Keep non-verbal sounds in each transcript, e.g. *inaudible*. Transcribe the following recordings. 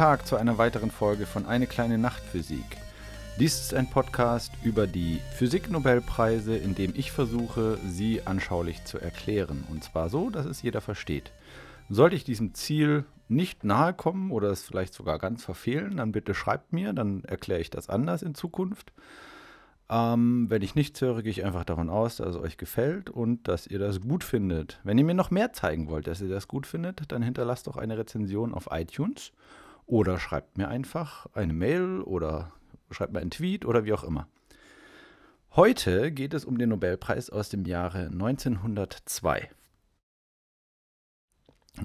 Tag zu einer weiteren Folge von Eine kleine Nachtphysik. Dies ist ein Podcast über die Physiknobelpreise, in dem ich versuche, sie anschaulich zu erklären. Und zwar so, dass es jeder versteht. Sollte ich diesem Ziel nicht nahe kommen oder es vielleicht sogar ganz verfehlen, dann bitte schreibt mir, dann erkläre ich das anders in Zukunft. Ähm, wenn ich nichts höre, gehe ich einfach davon aus, dass es euch gefällt und dass ihr das gut findet. Wenn ihr mir noch mehr zeigen wollt, dass ihr das gut findet, dann hinterlasst doch eine Rezension auf iTunes oder schreibt mir einfach eine Mail oder schreibt mir einen Tweet oder wie auch immer. Heute geht es um den Nobelpreis aus dem Jahre 1902.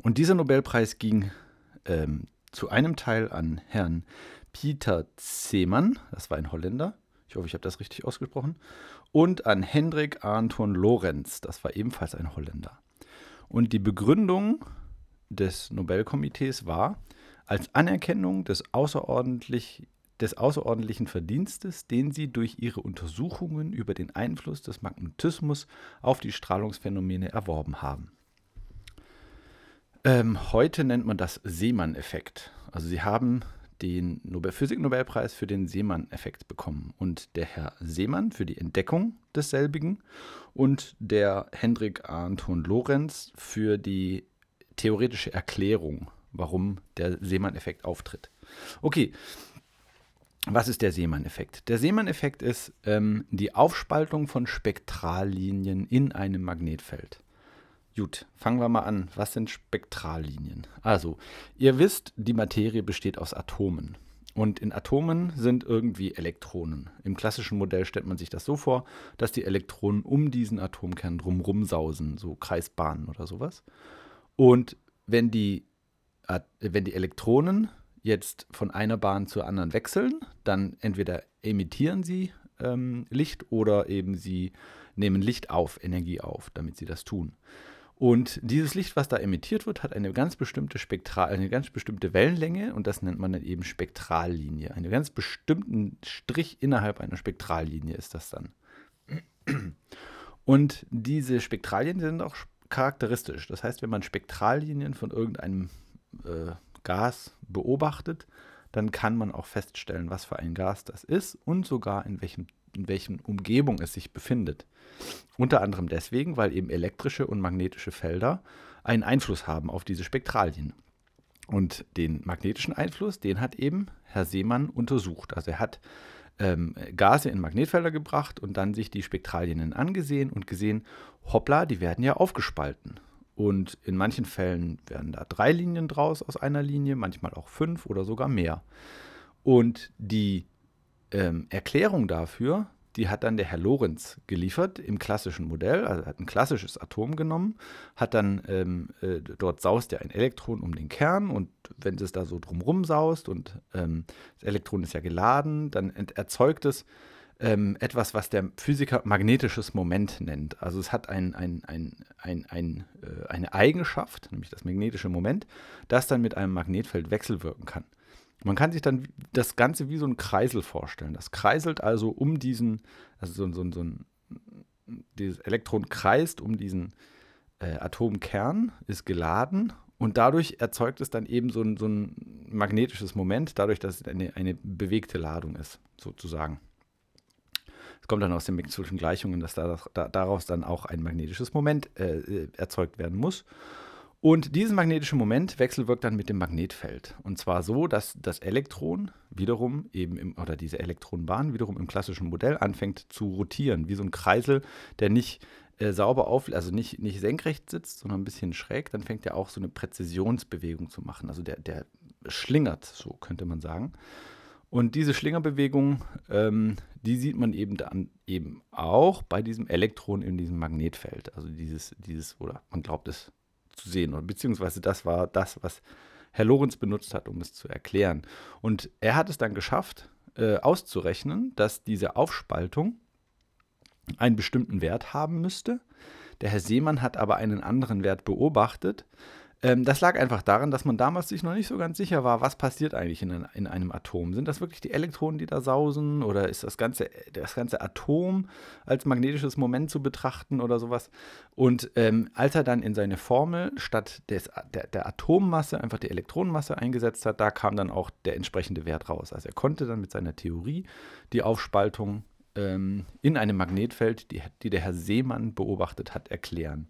Und dieser Nobelpreis ging ähm, zu einem Teil an Herrn Pieter Zeeman, das war ein Holländer, ich hoffe, ich habe das richtig ausgesprochen. Und an Hendrik Anton Lorenz, das war ebenfalls ein Holländer. Und die Begründung des Nobelkomitees war, als Anerkennung des, außerordentlich, des außerordentlichen Verdienstes, den sie durch ihre Untersuchungen über den Einfluss des Magnetismus auf die Strahlungsphänomene erworben haben. Ähm, heute nennt man das Seemann-Effekt. Also sie haben den Nobel Physik-Nobelpreis für den Seemann-Effekt bekommen und der Herr Seemann für die Entdeckung desselbigen und der Hendrik Anton Lorenz für die theoretische Erklärung, warum der Seemann-Effekt auftritt. Okay, was ist der Seemann-Effekt? Der Seemann-Effekt ist ähm, die Aufspaltung von Spektrallinien in einem Magnetfeld. Gut, fangen wir mal an. Was sind Spektrallinien? Also, ihr wisst, die Materie besteht aus Atomen. Und in Atomen sind irgendwie Elektronen. Im klassischen Modell stellt man sich das so vor, dass die Elektronen um diesen Atomkern drumherum sausen, so Kreisbahnen oder sowas. Und wenn die, wenn die Elektronen jetzt von einer Bahn zur anderen wechseln, dann entweder emittieren sie ähm, Licht oder eben sie nehmen Licht auf, Energie auf, damit sie das tun. Und dieses Licht, was da emittiert wird, hat eine ganz bestimmte Spektral, eine ganz bestimmte Wellenlänge und das nennt man dann eben Spektrallinie. Einen ganz bestimmten Strich innerhalb einer Spektrallinie ist das dann. Und diese Spektralien sind auch charakteristisch. Das heißt, wenn man Spektrallinien von irgendeinem äh, Gas beobachtet, dann kann man auch feststellen, was für ein Gas das ist und sogar in welchem in welchen Umgebung es sich befindet. Unter anderem deswegen, weil eben elektrische und magnetische Felder einen Einfluss haben auf diese Spektralien. Und den magnetischen Einfluss, den hat eben Herr Seemann untersucht. Also er hat ähm, Gase in Magnetfelder gebracht und dann sich die Spektralien angesehen und gesehen, hoppla, die werden ja aufgespalten. Und in manchen Fällen werden da drei Linien draus aus einer Linie, manchmal auch fünf oder sogar mehr. Und die ähm, Erklärung dafür, die hat dann der Herr Lorenz geliefert im klassischen Modell. Also er hat ein klassisches Atom genommen, hat dann, ähm, äh, dort saust ja ein Elektron um den Kern und wenn es da so drumrum saust und ähm, das Elektron ist ja geladen, dann erzeugt es ähm, etwas, was der Physiker magnetisches Moment nennt. Also es hat ein, ein, ein, ein, äh, eine Eigenschaft, nämlich das magnetische Moment, das dann mit einem Magnetfeld wechselwirken kann. Man kann sich dann das Ganze wie so ein Kreisel vorstellen. Das kreiselt also um diesen, also so, so, so ein, dieses Elektron kreist um diesen äh, Atomkern, ist geladen und dadurch erzeugt es dann eben so ein, so ein magnetisches Moment, dadurch, dass es eine, eine bewegte Ladung ist, sozusagen. Es kommt dann aus den Maxwell'schen Gleichungen, dass da, da, daraus dann auch ein magnetisches Moment äh, äh erzeugt werden muss. Und dieses magnetische Moment wechselwirkt dann mit dem Magnetfeld. Und zwar so, dass das Elektron wiederum eben im, oder diese Elektronenbahn wiederum im klassischen Modell anfängt zu rotieren, wie so ein Kreisel, der nicht äh, sauber auf, also nicht, nicht senkrecht sitzt, sondern ein bisschen schräg, dann fängt er auch so eine Präzisionsbewegung zu machen. Also der, der schlingert, so könnte man sagen. Und diese Schlingerbewegung, ähm, die sieht man eben dann eben auch bei diesem Elektron in diesem Magnetfeld. Also dieses, dieses, oder man glaubt es zu sehen. Und beziehungsweise das war das, was Herr Lorenz benutzt hat, um es zu erklären. Und er hat es dann geschafft, äh, auszurechnen, dass diese Aufspaltung einen bestimmten Wert haben müsste. Der Herr Seemann hat aber einen anderen Wert beobachtet, Ähm, das lag einfach daran, dass man damals sich noch nicht so ganz sicher war, was passiert eigentlich in, in einem Atom. Sind das wirklich die Elektronen, die da sausen oder ist das ganze, das ganze Atom als magnetisches Moment zu betrachten oder sowas? Und ähm, als er dann in seine Formel statt des, der, der Atommasse einfach die Elektronenmasse eingesetzt hat, da kam dann auch der entsprechende Wert raus. Also er konnte dann mit seiner Theorie die Aufspaltung ähm, in einem Magnetfeld, die, die der Herr Seemann beobachtet hat, erklären.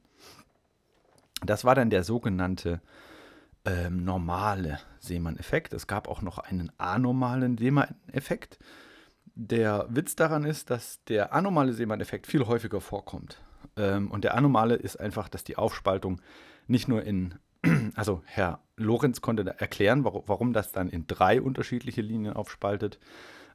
Das war dann der sogenannte ähm, normale Seemann-Effekt. Es gab auch noch einen anormalen Seemann-Effekt. Der Witz daran ist, dass der anormale Seemann-Effekt viel häufiger vorkommt. Ähm, und der anormale ist einfach, dass die Aufspaltung nicht nur in, *clears throat* also Herr Lorenz konnte erklären, warum, warum das dann in drei unterschiedliche Linien aufspaltet.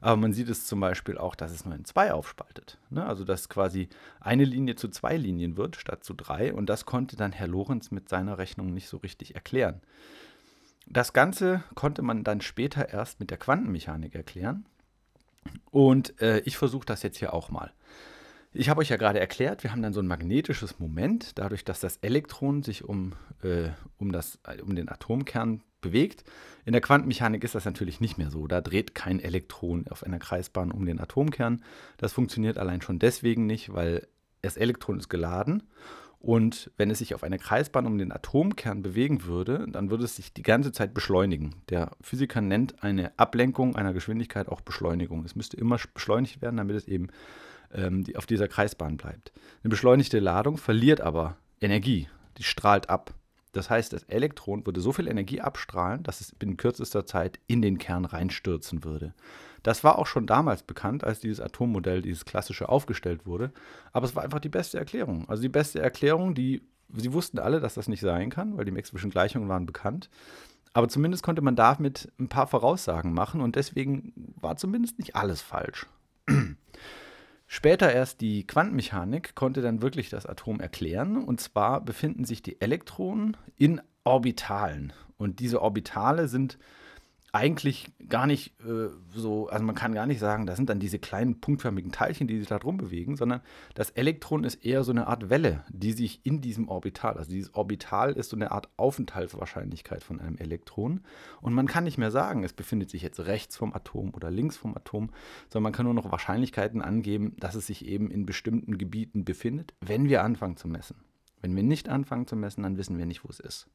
Aber man sieht es zum Beispiel auch, dass es nur in zwei aufspaltet. Ne? Also dass quasi eine Linie zu zwei Linien wird statt zu drei. Und das konnte dann Herr Lorenz mit seiner Rechnung nicht so richtig erklären. Das Ganze konnte man dann später erst mit der Quantenmechanik erklären. Und äh, ich versuche das jetzt hier auch mal. Ich habe euch ja gerade erklärt, wir haben dann so ein magnetisches Moment, dadurch, dass das Elektron sich um, äh, um, das, um den Atomkern bewegt. In der Quantenmechanik ist das natürlich nicht mehr so. Da dreht kein Elektron auf einer Kreisbahn um den Atomkern. Das funktioniert allein schon deswegen nicht, weil das Elektron ist geladen. Und wenn es sich auf einer Kreisbahn um den Atomkern bewegen würde, dann würde es sich die ganze Zeit beschleunigen. Der Physiker nennt eine Ablenkung einer Geschwindigkeit auch Beschleunigung. Es müsste immer beschleunigt werden, damit es eben ähm, die, auf dieser Kreisbahn bleibt. Eine beschleunigte Ladung verliert aber Energie. Die strahlt ab. Das heißt, das Elektron würde so viel Energie abstrahlen, dass es binnen kürzester Zeit in den Kern reinstürzen würde. Das war auch schon damals bekannt, als dieses Atommodell, dieses klassische, aufgestellt wurde. Aber es war einfach die beste Erklärung. Also die beste Erklärung, die, sie wussten alle, dass das nicht sein kann, weil die Maxwell'schen Gleichungen waren bekannt. Aber zumindest konnte man damit ein paar Voraussagen machen und deswegen war zumindest nicht alles falsch. Später erst die Quantenmechanik konnte dann wirklich das Atom erklären. Und zwar befinden sich die Elektronen in Orbitalen. Und diese Orbitale sind eigentlich gar nicht äh, so, also man kann gar nicht sagen, das sind dann diese kleinen punktförmigen Teilchen, die sich da drum bewegen, sondern das Elektron ist eher so eine Art Welle, die sich in diesem Orbital, also dieses Orbital ist so eine Art Aufenthaltswahrscheinlichkeit von einem Elektron. Und man kann nicht mehr sagen, es befindet sich jetzt rechts vom Atom oder links vom Atom, sondern man kann nur noch Wahrscheinlichkeiten angeben, dass es sich eben in bestimmten Gebieten befindet, wenn wir anfangen zu messen. Wenn wir nicht anfangen zu messen, dann wissen wir nicht, wo es ist.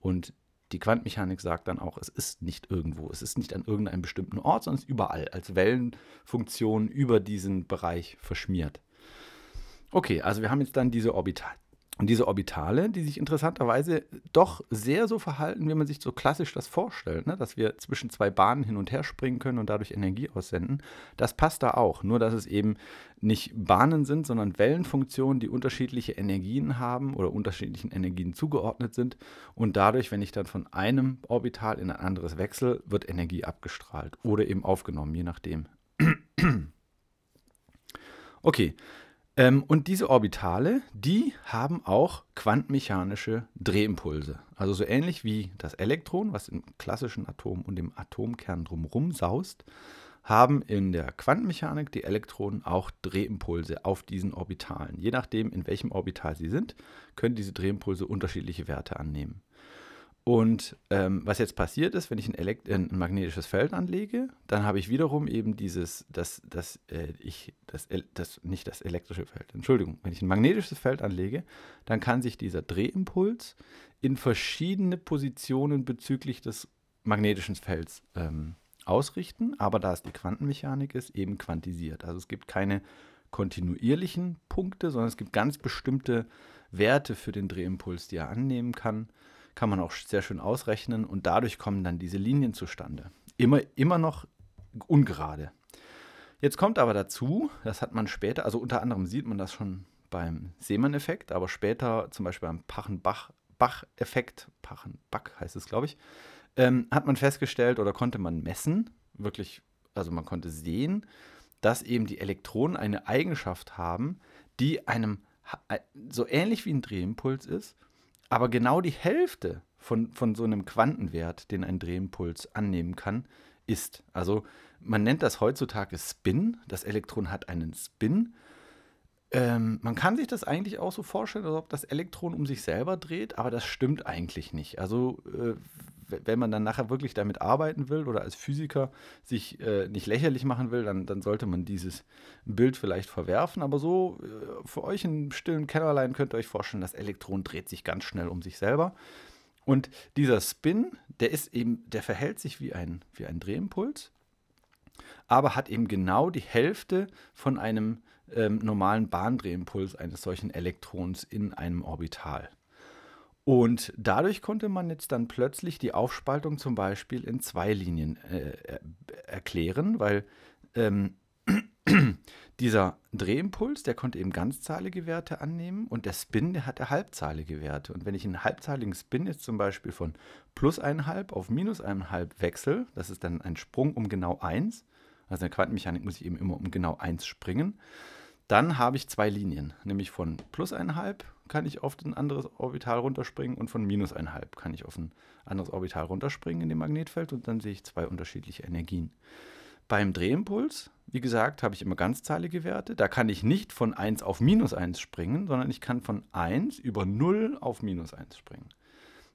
Und die Quantenmechanik sagt dann auch, es ist nicht irgendwo, es ist nicht an irgendeinem bestimmten Ort, sondern es ist überall als Wellenfunktion über diesen Bereich verschmiert. Okay, also wir haben jetzt dann diese Orbital und diese Orbitale, die sich interessanterweise doch sehr so verhalten, wie man sich so klassisch das vorstellt, ne? dass wir zwischen zwei Bahnen hin und her springen können und dadurch Energie aussenden, das passt da auch. Nur, dass es eben nicht Bahnen sind, sondern Wellenfunktionen, die unterschiedliche Energien haben oder unterschiedlichen Energien zugeordnet sind. Und dadurch, wenn ich dann von einem Orbital in ein anderes wechsle, wird Energie abgestrahlt oder eben aufgenommen, je nachdem. *clears throat* Okay, ähm, und diese Orbitale, die haben auch quantenmechanische Drehimpulse. Also so ähnlich wie das Elektron, was im klassischen Atom und im Atomkern drumherum saust, haben in der Quantenmechanik die Elektronen auch Drehimpulse auf diesen Orbitalen. Je nachdem, in welchem Orbital sie sind, können diese Drehimpulse unterschiedliche Werte annehmen. Und ähm, was jetzt passiert ist, wenn ich ein, Elekt ein magnetisches Feld anlege, dann habe ich wiederum eben dieses, das, das, äh, ich, das, das, nicht das elektrische Feld, Entschuldigung, wenn ich ein magnetisches Feld anlege, dann kann sich dieser Drehimpuls in verschiedene Positionen bezüglich des magnetischen Felds ähm, ausrichten, aber da es die Quantenmechanik ist, eben quantisiert. Also es gibt keine kontinuierlichen Punkte, sondern es gibt ganz bestimmte Werte für den Drehimpuls, die er annehmen kann kann man auch sehr schön ausrechnen und dadurch kommen dann diese Linien zustande. Immer, immer noch ungerade. Jetzt kommt aber dazu, das hat man später, also unter anderem sieht man das schon beim Seemann-Effekt, aber später zum Beispiel beim Pachenbach-Effekt, Pachenbach heißt es, glaube ich, ähm, hat man festgestellt oder konnte man messen, wirklich, also man konnte sehen, dass eben die Elektronen eine Eigenschaft haben, die einem äh, so ähnlich wie ein Drehimpuls ist, aber genau die Hälfte von, von so einem Quantenwert, den ein Drehimpuls annehmen kann, ist. Also man nennt das heutzutage Spin. Das Elektron hat einen Spin. Ähm, man kann sich das eigentlich auch so vorstellen, als ob das Elektron um sich selber dreht, aber das stimmt eigentlich nicht. Also äh, wenn man dann nachher wirklich damit arbeiten will oder als Physiker sich äh, nicht lächerlich machen will, dann, dann sollte man dieses Bild vielleicht verwerfen. Aber so äh, für euch in stillen Kellerlein könnt ihr euch vorstellen, das Elektron dreht sich ganz schnell um sich selber. Und dieser Spin, der ist eben, der verhält sich wie ein, wie ein Drehimpuls, aber hat eben genau die Hälfte von einem ähm, normalen Bahndrehimpuls eines solchen Elektrons in einem Orbital. Und dadurch konnte man jetzt dann plötzlich die Aufspaltung zum Beispiel in zwei Linien äh, erklären, weil ähm, *clears throat* dieser Drehimpuls, der konnte eben ganzzahlige Werte annehmen und der Spin, der hatte halbzahlige Werte. Und wenn ich einen halbzahligen Spin jetzt zum Beispiel von plus 1,5 auf minus 1,5 wechsle, das ist dann ein Sprung um genau 1, also in der Quantenmechanik muss ich eben immer um genau 1 springen, dann habe ich zwei Linien, nämlich von plus 1,5 kann ich auf ein anderes Orbital runterspringen und von minus 1,5 kann ich auf ein anderes Orbital runterspringen in dem Magnetfeld und dann sehe ich zwei unterschiedliche Energien. Beim Drehimpuls, wie gesagt, habe ich immer ganzzahlige Werte. Da kann ich nicht von 1 auf minus 1 springen, sondern ich kann von 1 über 0 auf minus 1 springen.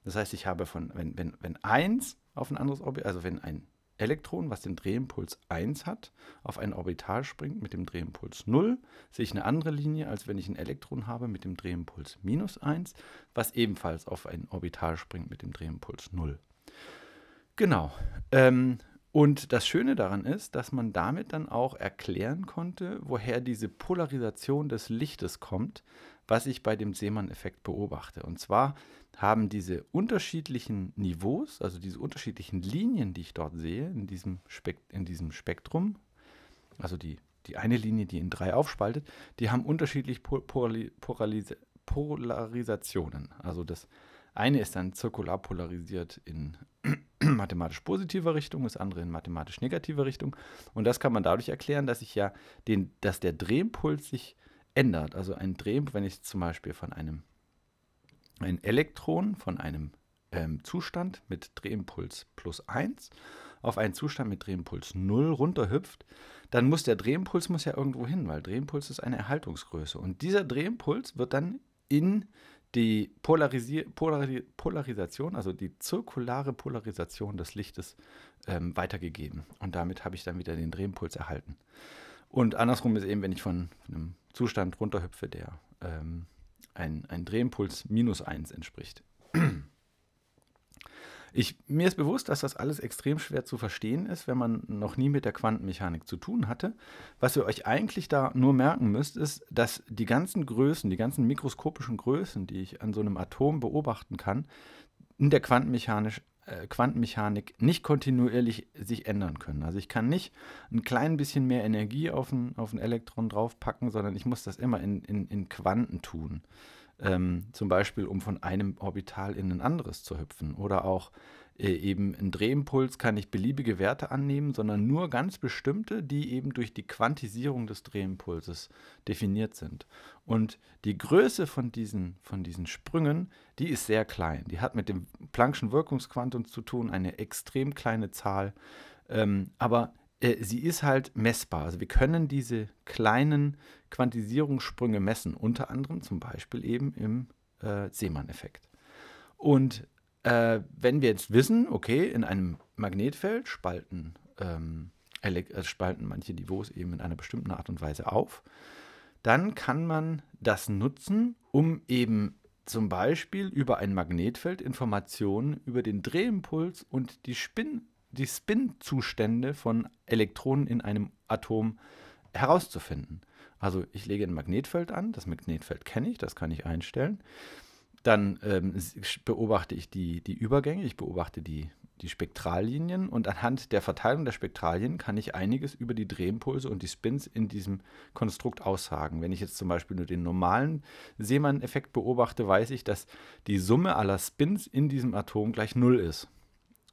Das heißt, ich habe von, wenn, wenn, wenn 1 auf ein anderes Orbital, also wenn ein Elektron, was den Drehimpuls 1 hat, auf ein Orbital springt mit dem Drehimpuls 0, sehe ich eine andere Linie, als wenn ich ein Elektron habe mit dem Drehimpuls minus 1, was ebenfalls auf ein Orbital springt mit dem Drehimpuls 0. Genau. Ähm, und das Schöne daran ist, dass man damit dann auch erklären konnte, woher diese Polarisation des Lichtes kommt, was ich bei dem Seemann-Effekt beobachte. Und zwar haben diese unterschiedlichen Niveaus, also diese unterschiedlichen Linien, die ich dort sehe, in diesem, Spek in diesem Spektrum, also die, die eine Linie, die in drei aufspaltet, die haben unterschiedlich Polaris Polarisationen. Also das eine ist dann zirkular polarisiert in *clears throat* mathematisch positiver Richtung, das andere in mathematisch negativer Richtung. Und das kann man dadurch erklären, dass ich ja den, dass der Drehimpuls sich ändert. Also ein Drehimpuls, wenn ich zum Beispiel von einem ein Elektron von einem ähm, Zustand mit Drehimpuls plus 1 auf einen Zustand mit Drehimpuls 0 runterhüpft, dann muss der Drehimpuls muss ja irgendwo hin, weil Drehimpuls ist eine Erhaltungsgröße. Und dieser Drehimpuls wird dann in die Polarisi Polari Polarisation, also die zirkulare Polarisation des Lichtes ähm, weitergegeben. Und damit habe ich dann wieder den Drehimpuls erhalten. Und andersrum ist eben, wenn ich von, einem Zustand runterhüpfe, der ähm, ein, ein Drehimpuls minus 1 entspricht. Ich, mir ist bewusst, dass das alles extrem schwer zu verstehen ist, wenn man noch nie mit der Quantenmechanik zu tun hatte. Was ihr euch eigentlich da nur merken müsst, ist, dass die ganzen Größen, die ganzen mikroskopischen Größen, die ich an so einem Atom beobachten kann, in der Quantenmechanik, Quantenmechanik nicht kontinuierlich sich ändern können. Also ich kann nicht ein klein bisschen mehr Energie auf ein, auf ein Elektron draufpacken, sondern ich muss das immer in, in, in Quanten tun. Ähm, zum Beispiel, um von einem Orbital in ein anderes zu hüpfen. Oder auch äh, eben ein Drehimpuls kann nicht beliebige Werte annehmen, sondern nur ganz bestimmte, die eben durch die Quantisierung des Drehimpulses definiert sind. Und die Größe von diesen, von diesen Sprüngen, die ist sehr klein. Die hat mit dem Planck'schen Wirkungsquantum zu tun, eine extrem kleine Zahl. Ähm, aber äh, sie ist halt messbar. Also wir können diese kleinen Quantisierungssprünge messen, unter anderem zum Beispiel eben im äh, Seemann-Effekt. Und äh, wenn wir jetzt wissen, okay, in einem Magnetfeld spalten, ähm, äh, spalten manche Niveaus eben in einer bestimmten Art und Weise auf, dann kann man das nutzen, um eben zum Beispiel über ein Magnetfeld Informationen über den Drehimpuls und die Spin die Spin-Zustände von Elektronen in einem Atom herauszufinden. Also ich lege ein Magnetfeld an, das Magnetfeld kenne ich, das kann ich einstellen. Dann ähm, beobachte ich die, die Übergänge, ich beobachte die, die Spektrallinien und anhand der Verteilung der Spektralien kann ich einiges über die Drehimpulse und die Spins in diesem Konstrukt aussagen. Wenn ich jetzt zum Beispiel nur den normalen Seemann-Effekt beobachte, weiß ich, dass die Summe aller Spins in diesem Atom gleich Null ist.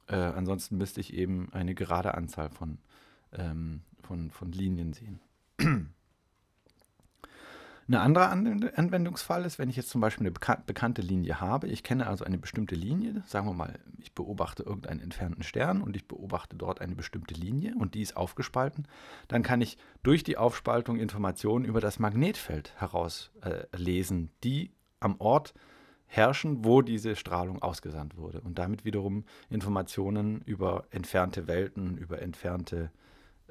Äh, ansonsten müsste ich eben eine gerade Anzahl von, ähm, von, von Linien sehen. Eine andere Anwendungsfall ist, wenn ich jetzt zum Beispiel eine bekannte Linie habe, ich kenne also eine bestimmte Linie, sagen wir mal, ich beobachte irgendeinen entfernten Stern und ich beobachte dort eine bestimmte Linie und die ist aufgespalten, dann kann ich durch die Aufspaltung Informationen über das Magnetfeld herauslesen, äh, die am Ort herrschen, wo diese Strahlung ausgesandt wurde. Und damit wiederum Informationen über entfernte Welten, über entfernte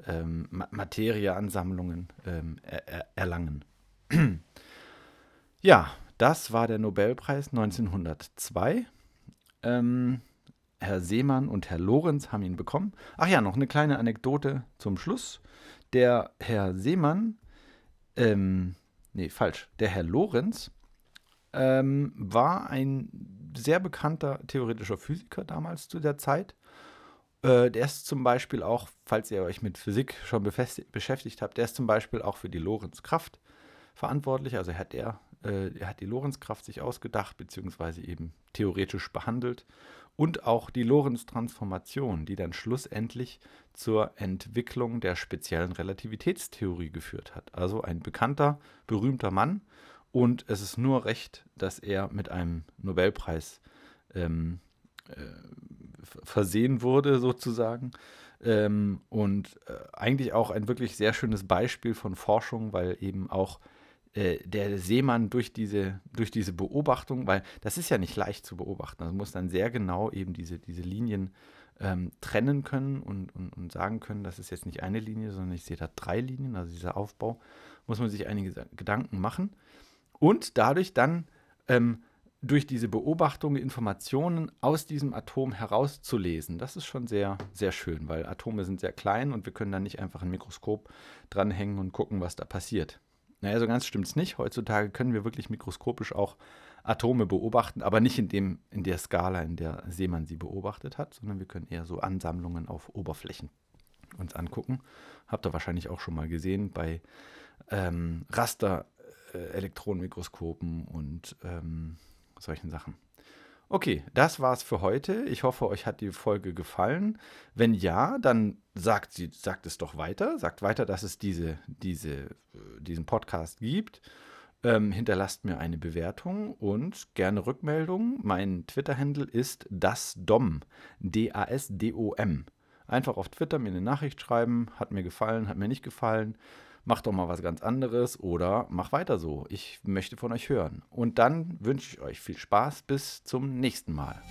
ähm, Materieansammlungen ähm, er erlangen *clears throat* ja, das war der Nobelpreis 1902. Ähm, Herr Seemann und Herr Lorenz haben ihn bekommen. Ach ja, noch eine kleine Anekdote zum Schluss. Der Herr Seemann, ähm, nee, falsch, der Herr Lorenz ähm, war ein sehr bekannter theoretischer Physiker damals zu der Zeit. Äh, der ist zum Beispiel auch, falls ihr euch mit Physik schon beschäftigt habt, der ist zum Beispiel auch für die Lorentzkraft verantwortlich. Also hat er, äh, hat die Lorenzkraft sich ausgedacht, beziehungsweise eben theoretisch behandelt. Und auch die Lorentz-Transformation, die dann schlussendlich zur Entwicklung der speziellen Relativitätstheorie geführt hat. Also ein bekannter, berühmter Mann. Und es ist nur recht, dass er mit einem Nobelpreis ähm, äh, versehen wurde, sozusagen. Ähm, und äh, eigentlich auch ein wirklich sehr schönes Beispiel von Forschung, weil eben auch äh, der Seemann durch diese, durch diese Beobachtung, weil das ist ja nicht leicht zu beobachten, also muss dann sehr genau eben diese, diese Linien ähm, trennen können und, und, und sagen können, das ist jetzt nicht eine Linie, sondern ich sehe da drei Linien, also dieser Aufbau, muss man sich einige Gedanken machen und dadurch dann ähm, durch diese Beobachtung Informationen aus diesem Atom herauszulesen. Das ist schon sehr, sehr schön, weil Atome sind sehr klein und wir können da nicht einfach ein Mikroskop dranhängen und gucken, was da passiert. Naja, so ganz stimmt es nicht. Heutzutage können wir wirklich mikroskopisch auch Atome beobachten, aber nicht in, dem, in der Skala, in der Seemann sie beobachtet hat, sondern wir können eher so Ansammlungen auf Oberflächen uns angucken. Habt ihr wahrscheinlich auch schon mal gesehen bei ähm, Raster-Elektronenmikroskopen und ähm, solchen Sachen. Okay, das war's für heute. Ich hoffe, euch hat die Folge gefallen. Wenn ja, dann sagt, sie, sagt es doch weiter. Sagt weiter, dass es diese, diese, äh, diesen Podcast gibt. Ähm, hinterlasst mir eine Bewertung und gerne Rückmeldung. Mein Twitter-Handle ist dasdom. D-A-S-D-O-M. Einfach auf Twitter mir eine Nachricht schreiben. Hat mir gefallen, hat mir nicht gefallen mach doch mal was ganz anderes oder mach weiter so. Ich möchte von euch hören. Und dann wünsche ich euch viel Spaß. Bis zum nächsten Mal.